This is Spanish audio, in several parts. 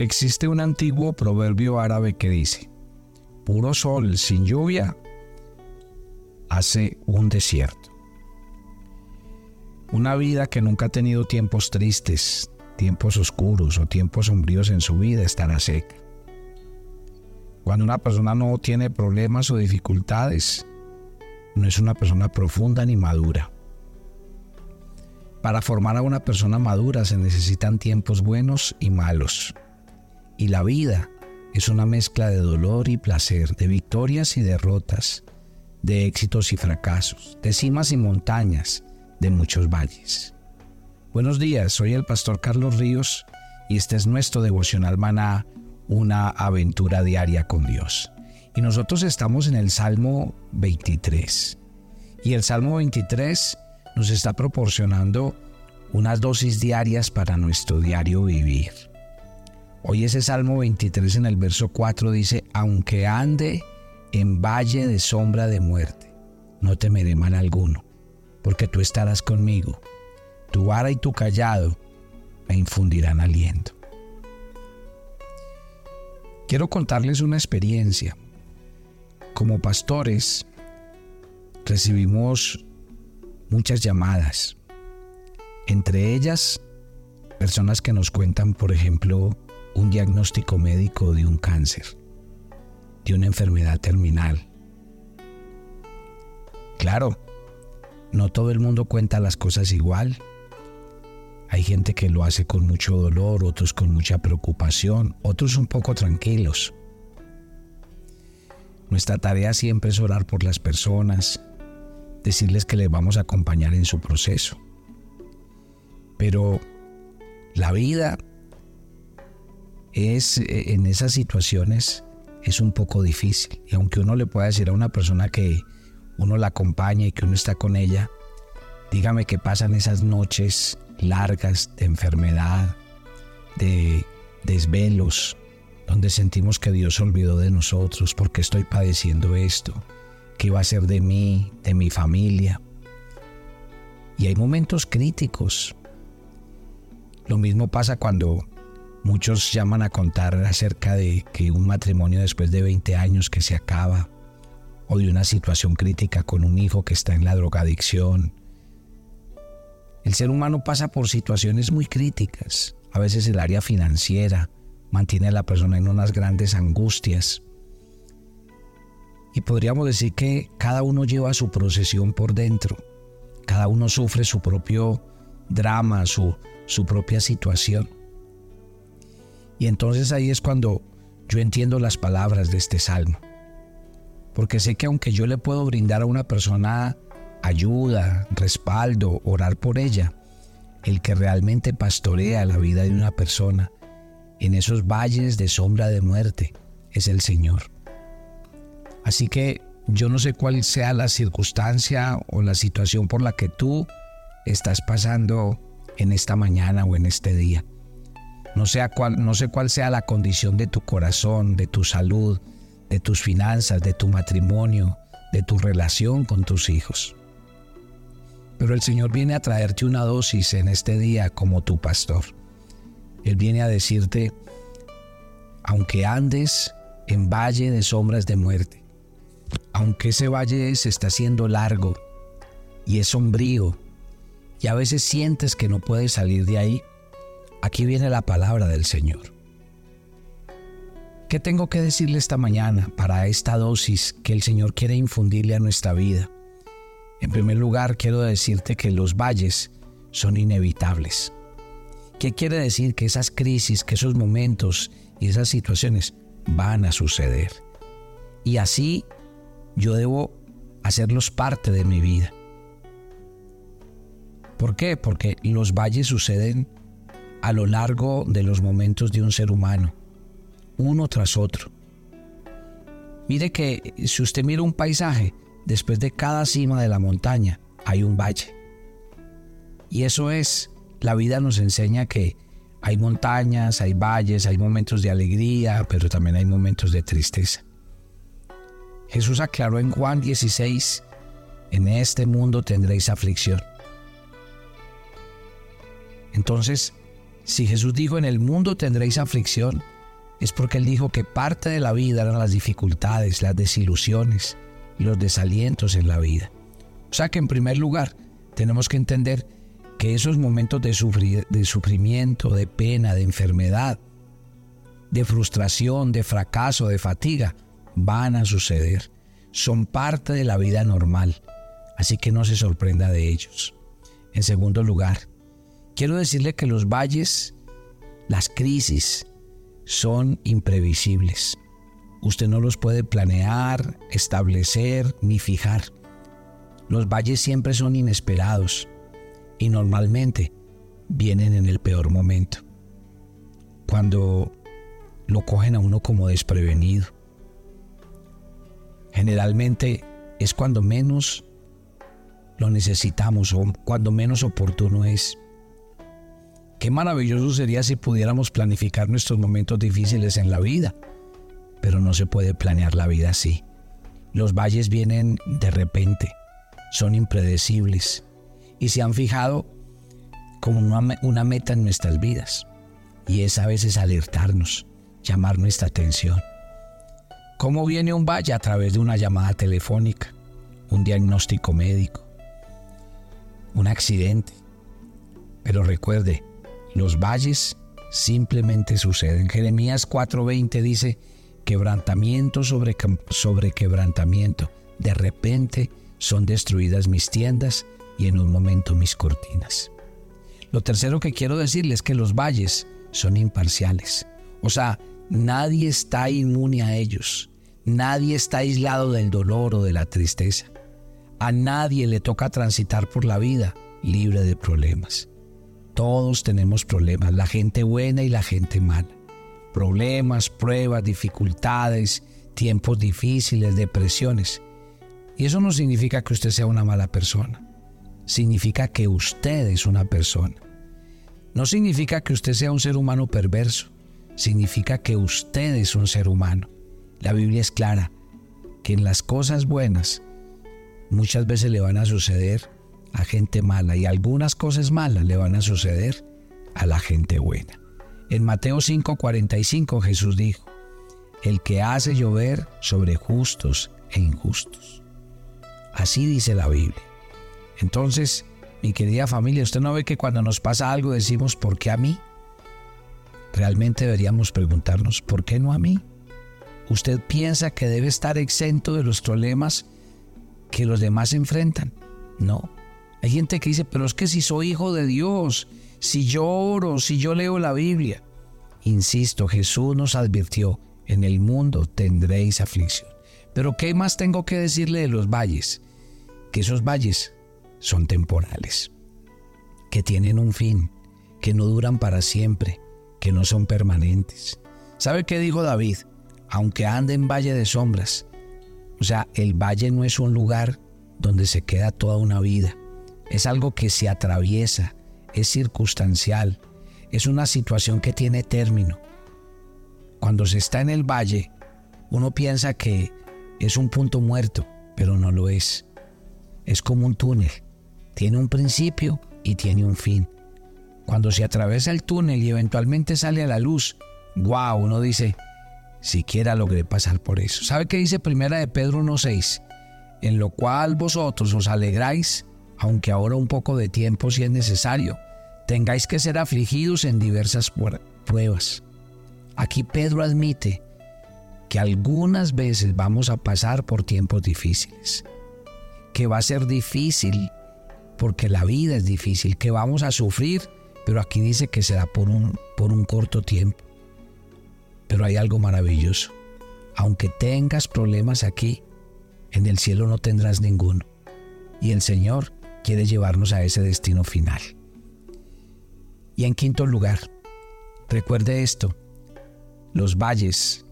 Existe un antiguo proverbio árabe que dice, puro sol sin lluvia hace un desierto. Una vida que nunca ha tenido tiempos tristes, tiempos oscuros o tiempos sombríos en su vida estará seca. Cuando una persona no tiene problemas o dificultades, no es una persona profunda ni madura. Para formar a una persona madura se necesitan tiempos buenos y malos. Y la vida es una mezcla de dolor y placer, de victorias y derrotas, de éxitos y fracasos, de cimas y montañas, de muchos valles. Buenos días, soy el pastor Carlos Ríos y este es nuestro devocional maná, una aventura diaria con Dios. Y nosotros estamos en el Salmo 23. Y el Salmo 23 nos está proporcionando unas dosis diarias para nuestro diario vivir. Hoy ese Salmo 23 en el verso 4 dice, aunque ande en valle de sombra de muerte, no temeré mal alguno, porque tú estarás conmigo. Tu vara y tu callado me infundirán aliento. Quiero contarles una experiencia. Como pastores recibimos muchas llamadas, entre ellas personas que nos cuentan, por ejemplo, un diagnóstico médico de un cáncer, de una enfermedad terminal. Claro, no todo el mundo cuenta las cosas igual. Hay gente que lo hace con mucho dolor, otros con mucha preocupación, otros un poco tranquilos. Nuestra tarea siempre es orar por las personas, decirles que les vamos a acompañar en su proceso. Pero la vida es eh, en esas situaciones es un poco difícil. Y aunque uno le pueda decir a una persona que uno la acompaña y que uno está con ella, dígame que pasan esas noches largas de enfermedad, de desvelos, donde sentimos que Dios olvidó de nosotros porque estoy padeciendo esto, qué va a ser de mí, de mi familia. Y hay momentos críticos. Lo mismo pasa cuando Muchos llaman a contar acerca de que un matrimonio después de 20 años que se acaba, o de una situación crítica con un hijo que está en la drogadicción. El ser humano pasa por situaciones muy críticas. A veces el área financiera mantiene a la persona en unas grandes angustias. Y podríamos decir que cada uno lleva su procesión por dentro. Cada uno sufre su propio drama, su, su propia situación. Y entonces ahí es cuando yo entiendo las palabras de este salmo. Porque sé que aunque yo le puedo brindar a una persona ayuda, respaldo, orar por ella, el que realmente pastorea la vida de una persona en esos valles de sombra de muerte es el Señor. Así que yo no sé cuál sea la circunstancia o la situación por la que tú estás pasando en esta mañana o en este día. No, sea no sé cuál sea la condición de tu corazón, de tu salud, de tus finanzas, de tu matrimonio, de tu relación con tus hijos. Pero el Señor viene a traerte una dosis en este día como tu pastor. Él viene a decirte, aunque andes en valle de sombras de muerte, aunque ese valle se está haciendo largo y es sombrío, y a veces sientes que no puedes salir de ahí, Aquí viene la palabra del Señor. ¿Qué tengo que decirle esta mañana para esta dosis que el Señor quiere infundirle a nuestra vida? En primer lugar, quiero decirte que los valles son inevitables. ¿Qué quiere decir? Que esas crisis, que esos momentos y esas situaciones van a suceder. Y así yo debo hacerlos parte de mi vida. ¿Por qué? Porque los valles suceden a lo largo de los momentos de un ser humano, uno tras otro. Mire que si usted mira un paisaje, después de cada cima de la montaña hay un valle. Y eso es, la vida nos enseña que hay montañas, hay valles, hay momentos de alegría, pero también hay momentos de tristeza. Jesús aclaró en Juan 16, en este mundo tendréis aflicción. Entonces, Si Jesús dijo en el mundo tendréis aflicción, es porque Él dijo que parte de la vida eran las dificultades, las desilusiones y los desalientos en la vida. O sea que en primer lugar tenemos que entender que esos momentos de, de sufrimiento, de pena, de enfermedad, de frustración, de fracaso, de fatiga, van a suceder. Son parte de la vida normal, así que no se sorprenda de ellos. En segundo lugar, quiero decirle que los valles, las crisis, son imprevisibles. Usted no los puede planear, establecer ni fijar. Los valles siempre son inesperados y normalmente vienen en el peor momento. Cuando lo cogen a uno como desprevenido. Generalmente es cuando menos lo necesitamos o cuando menos oportuno es. Qué maravilloso sería si pudiéramos planificar nuestros momentos difíciles en la vida, pero no se puede planear la vida así. Los valles vienen de repente, son impredecibles y se han fijado como una, meta en nuestras vidas y es a veces alertarnos, llamar nuestra atención. ¿Cómo viene un valle? A través de una llamada telefónica, un diagnóstico médico, un accidente. Pero recuerde, los valles simplemente suceden. Jeremías 4:20 dice, quebrantamiento sobre, sobre quebrantamiento. De repente son destruidas mis tiendas y en un momento mis cortinas. Lo tercero que quiero decirles es que los valles son imparciales. O sea, nadie está inmune a ellos. Nadie está aislado del dolor o de la tristeza. A nadie le toca transitar por la vida libre de problemas. Todos tenemos problemas, la gente buena y la gente mala. Problemas, pruebas, dificultades, tiempos difíciles, depresiones. Y eso no significa que usted sea una mala persona. Significa que usted es una persona. No significa que usted sea un ser humano perverso. Significa que usted es un ser humano. La Biblia es clara que en las cosas buenas muchas veces le van a suceder a gente mala y algunas cosas malas le van a suceder a la gente buena. En Mateo 5:45 Jesús dijo, el que hace llover sobre justos e injustos. Así dice la Biblia. Entonces, mi querida familia, usted no ve que cuando nos pasa algo decimos, ¿por qué a mí? Realmente deberíamos preguntarnos, ¿por qué no a mí? ¿Usted piensa que debe estar exento de los problemas que los demás enfrentan? No. Hay gente que dice, pero es que si soy hijo de Dios, si yo oro, si yo leo la Biblia. Insisto, Jesús nos advirtió, en el mundo tendréis aflicción. Pero ¿qué más tengo que decirle de los valles? Que esos valles son temporales, que tienen un fin, que no duran para siempre, que no son permanentes. ¿Sabe qué dijo David? Aunque ande en valle de sombras, o sea, el valle no es un lugar donde se queda toda una vida es algo que se atraviesa, es circunstancial, es una situación que tiene término. Cuando se está en el valle, uno piensa que es un punto muerto, pero no lo es. Es como un túnel, tiene un principio y tiene un fin. Cuando se atraviesa el túnel y eventualmente sale a la luz, wow, uno dice, siquiera logré pasar por eso. ¿Sabe qué dice Primera de Pedro 1.6? En lo cual vosotros os alegráis aunque ahora un poco de tiempo si es necesario, tengáis que ser afligidos en diversas pruebas. Aquí Pedro admite que algunas veces vamos a pasar por tiempos difíciles, que va a ser difícil porque la vida es difícil, que vamos a sufrir, pero aquí dice que será por un, por un corto tiempo. Pero hay algo maravilloso. Aunque tengas problemas aquí, en el cielo no tendrás ninguno. Y el Señor quiere llevarnos a ese destino final. Y en quinto lugar, recuerde esto, los valles,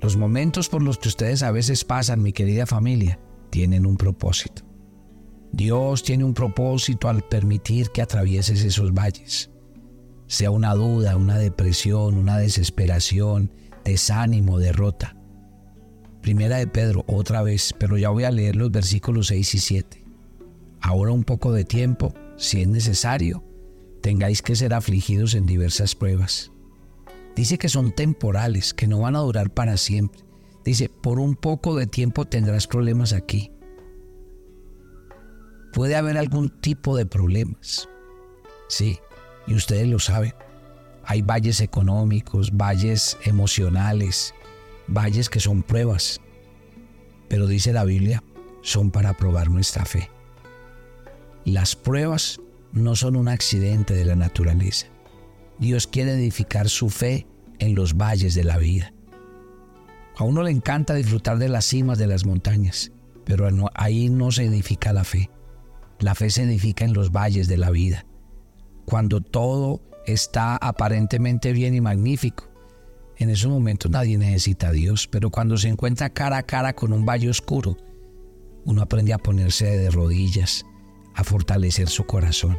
los momentos por los que ustedes a veces pasan, mi querida familia, tienen un propósito. Dios tiene un propósito al permitir que atravieses esos valles. Sea una duda, una depresión, una desesperación, desánimo, derrota. Primera de Pedro, otra vez, pero ya voy a leer los versículos 6 y 7 ahora un poco de tiempo, si es necesario, tengáis que ser afligidos en diversas pruebas. Dice que son temporales, que no van a durar para siempre. Dice, por un poco de tiempo tendrás problemas aquí. Puede haber algún tipo de problemas. Sí, y ustedes lo saben. Hay valles económicos, valles emocionales, valles que son pruebas. Pero dice la Biblia, son para probar nuestra fe. Las pruebas no son un accidente de la naturaleza. Dios quiere edificar su fe en los valles de la vida. A uno le encanta disfrutar de las cimas de las montañas, pero ahí no se edifica la fe. La fe se edifica en los valles de la vida. Cuando todo está aparentemente bien y magnífico, en esos momentos nadie necesita a Dios, pero cuando se encuentra cara a cara con un valle oscuro, uno aprende a ponerse de rodillas, a fortalecer su corazón.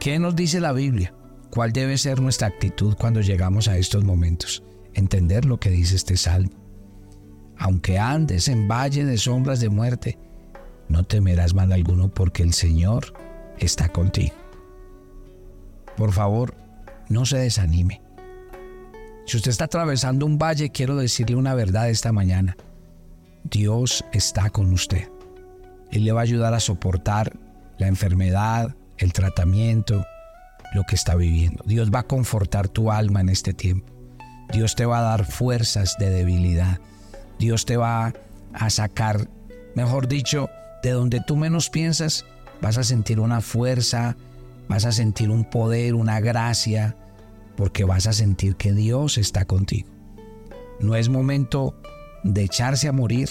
¿Qué nos dice la Biblia? ¿Cuál debe ser nuestra actitud cuando llegamos a estos momentos? Entender lo que dice este salmo. Aunque andes en valle de sombras de muerte, no temerás mal alguno porque el Señor está contigo. Por favor, no se desanime. Si usted está atravesando un valle, quiero decirle una verdad esta mañana. Dios está con usted. Él le va a ayudar a soportar la enfermedad, el tratamiento, lo que está viviendo. Dios va a confortar tu alma en este tiempo. Dios te va a dar fuerzas de debilidad. Dios te va a sacar, mejor dicho, de donde tú menos piensas, vas a sentir una fuerza, vas a sentir un poder, una gracia, porque vas a sentir que Dios está contigo. No es momento de echarse a morir,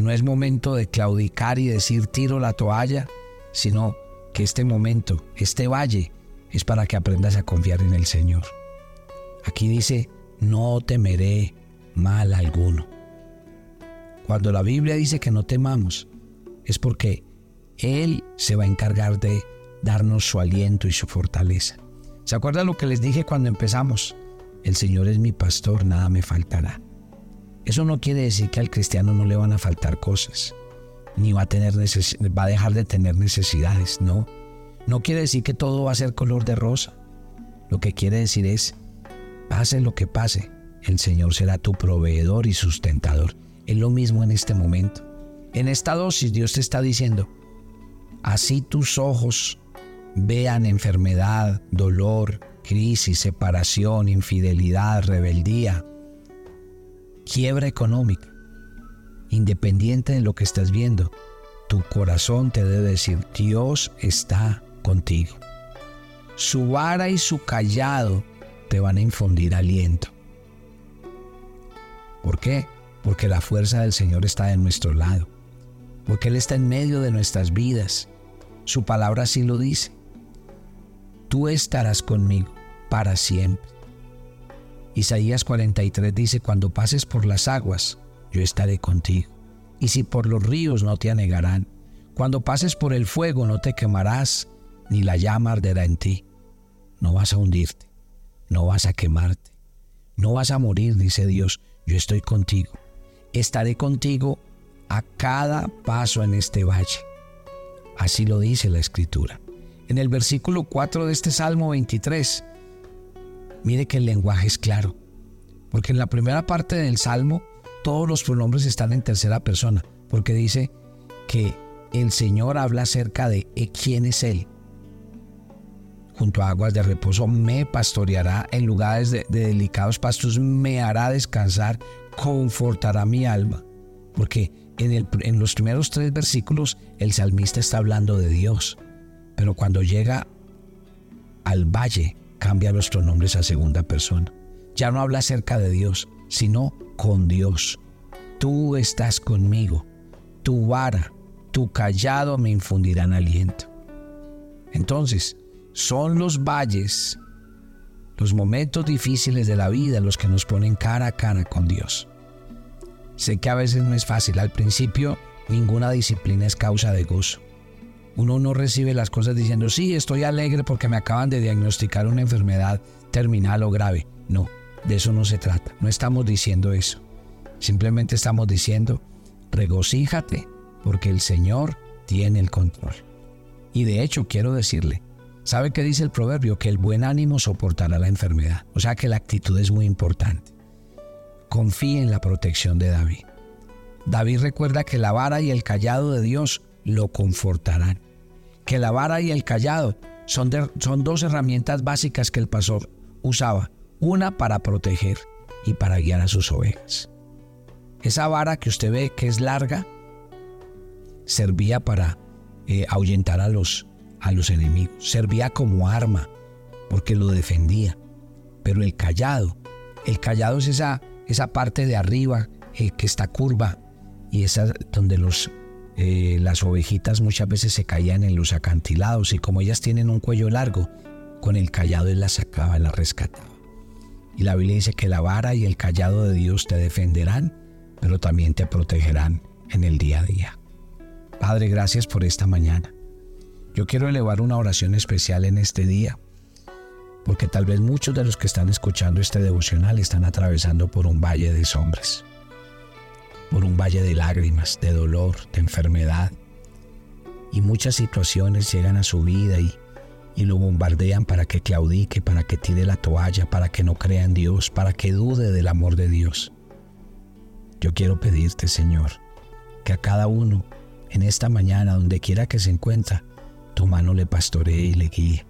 no es momento de claudicar y decir tiro la toalla, sino que este momento, este valle, es para que aprendas a confiar en el Señor. Aquí dice, no temeré mal alguno. Cuando la Biblia dice que no temamos, es porque Él se va a encargar de darnos su aliento y su fortaleza. ¿Se acuerdan lo que les dije cuando empezamos? El Señor es mi pastor, nada me faltará. Eso no quiere decir que al cristiano no le van a faltar cosas, ni va a, tener va a dejar de tener necesidades, no. No quiere decir que todo va a ser color de rosa. Lo que quiere decir es, pase lo que pase, el Señor será tu proveedor y sustentador. Es lo mismo en este momento. En esta dosis Dios te está diciendo, así tus ojos vean enfermedad, dolor, crisis, separación, infidelidad, rebeldía, quiebra económica, independiente de lo que estás viendo, tu corazón te debe decir, Dios está contigo. Su vara y su callado te van a infundir aliento. ¿Por qué? Porque la fuerza del Señor está de nuestro lado, porque Él está en medio de nuestras vidas. Su palabra así lo dice tú estarás conmigo para siempre. Isaías 43 dice, cuando pases por las aguas, yo estaré contigo. Y si por los ríos no te anegarán, cuando pases por el fuego no te quemarás, ni la llama arderá en ti. No vas a hundirte, no vas a quemarte, no vas a morir, dice Dios, yo estoy contigo. Estaré contigo a cada paso en este valle. Así lo dice la escritura en el versículo 4 de este Salmo 23. Mire que el lenguaje es claro, porque en la primera parte del Salmo todos los pronombres están en tercera persona, porque dice que el Señor habla acerca de quién es Él. Junto a aguas de reposo me pastoreará, en lugares de, delicados pastos me hará descansar, confortará mi alma. Porque en, en los primeros tres versículos el salmista está hablando de Dios pero cuando llega al valle, cambia los pronombres a segunda persona. Ya no habla acerca de Dios, sino con Dios. Tú estás conmigo. Tu vara, tu callado me infundirán aliento. Entonces, son los valles, los momentos difíciles de la vida los que nos ponen cara a cara con Dios. Sé que a veces no es fácil. Al principio, ninguna disciplina es causa de gozo. Uno no recibe las cosas diciendo, sí, estoy alegre porque me acaban de diagnosticar una enfermedad terminal o grave. No, de eso no se trata. No estamos diciendo eso. Simplemente estamos diciendo, regocíjate porque el Señor tiene el control. Y de hecho quiero decirle, ¿Sabe qué dice el proverbio? Que el buen ánimo soportará la enfermedad. O sea que la actitud es muy importante. Confíe en la protección de David. David recuerda que la vara y el callado de Dios lo confortarán. Que la vara y el callado son, son dos herramientas básicas que el pastor usaba. Una para proteger y para guiar a sus ovejas. Esa vara que usted ve que es larga servía para eh, ahuyentar a los, a los enemigos. Servía como arma porque lo defendía. Pero el callado, el callado es esa, esa parte de arriba eh, que está curva y esa donde los, eh, las ovejitas muchas veces se caían en los acantilados y como ellas tienen un cuello largo, con el callado él las sacaba, las rescataba. Y la Biblia dice que la vara y el callado de Dios te defenderán, pero también te protegerán en el día a día. Padre, gracias por esta mañana. Yo quiero elevar una oración especial en este día, porque tal vez muchos de los que están escuchando este devocional están atravesando por un valle de sombras, por un valle de lágrimas, de dolor, de enfermedad, y muchas situaciones llegan a su vida y y lo bombardean para que claudique, para que tire la toalla, para que no crea en Dios, para que dude del amor de Dios. Yo quiero pedirte, Señor, que a cada uno, en esta mañana, donde quiera que se encuentre, tu mano le pastoree y le guíe,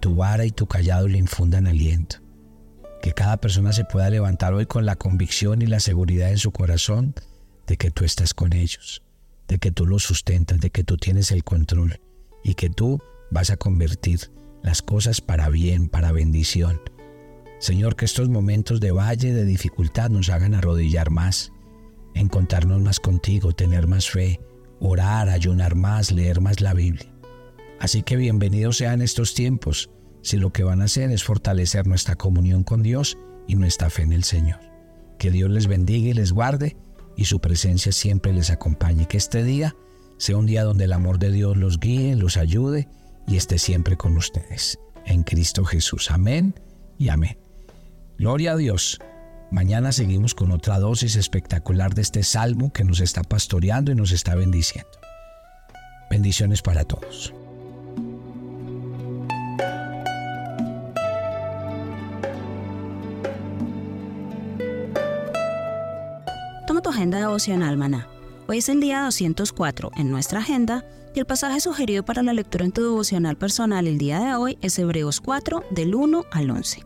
tu vara y tu callado le infundan aliento. Que cada persona se pueda levantar hoy con la convicción y la seguridad en su corazón de que tú estás con ellos, de que tú los sustentas, de que tú tienes el control y que tú vas a convertir las cosas para bien, para bendición. Señor, que estos momentos de valle, de dificultad nos hagan arrodillar más, encontrarnos más contigo, tener más fe, orar, ayunar más, leer más la Biblia. Así que bienvenidos sean estos tiempos, si lo que van a hacer es fortalecer nuestra comunión con Dios y nuestra fe en el Señor. Que Dios les bendiga y les guarde y su presencia siempre les acompañe. Que este día sea un día donde el amor de Dios los guíe, los ayude y esté siempre con ustedes. En Cristo Jesús. Amén y amén. Gloria a Dios. Mañana seguimos con otra dosis espectacular de este salmo que nos está pastoreando y nos está bendiciendo. Bendiciones para todos. Toma tu agenda devocional, maná. Hoy es el día 204 en nuestra agenda y el pasaje sugerido para la lectura en tu devocional personal el día de hoy es Hebreos 4 del 1 al 11.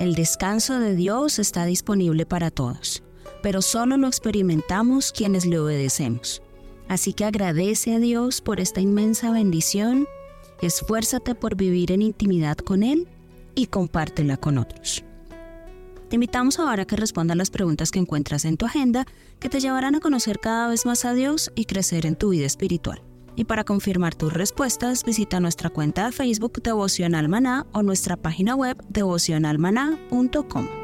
El descanso de Dios está disponible para todos, pero solo lo experimentamos quienes le obedecemos. Así que agradece a Dios por esta inmensa bendición, esfuérzate por vivir en intimidad con Él y compártela con otros. Te invitamos ahora a que respondas las preguntas que encuentras en tu agenda que te llevarán a conocer cada vez más a Dios y crecer en tu vida espiritual. Y para confirmar tus respuestas, visita nuestra cuenta de Facebook Devocional Maná o nuestra página web devocionalmaná.com.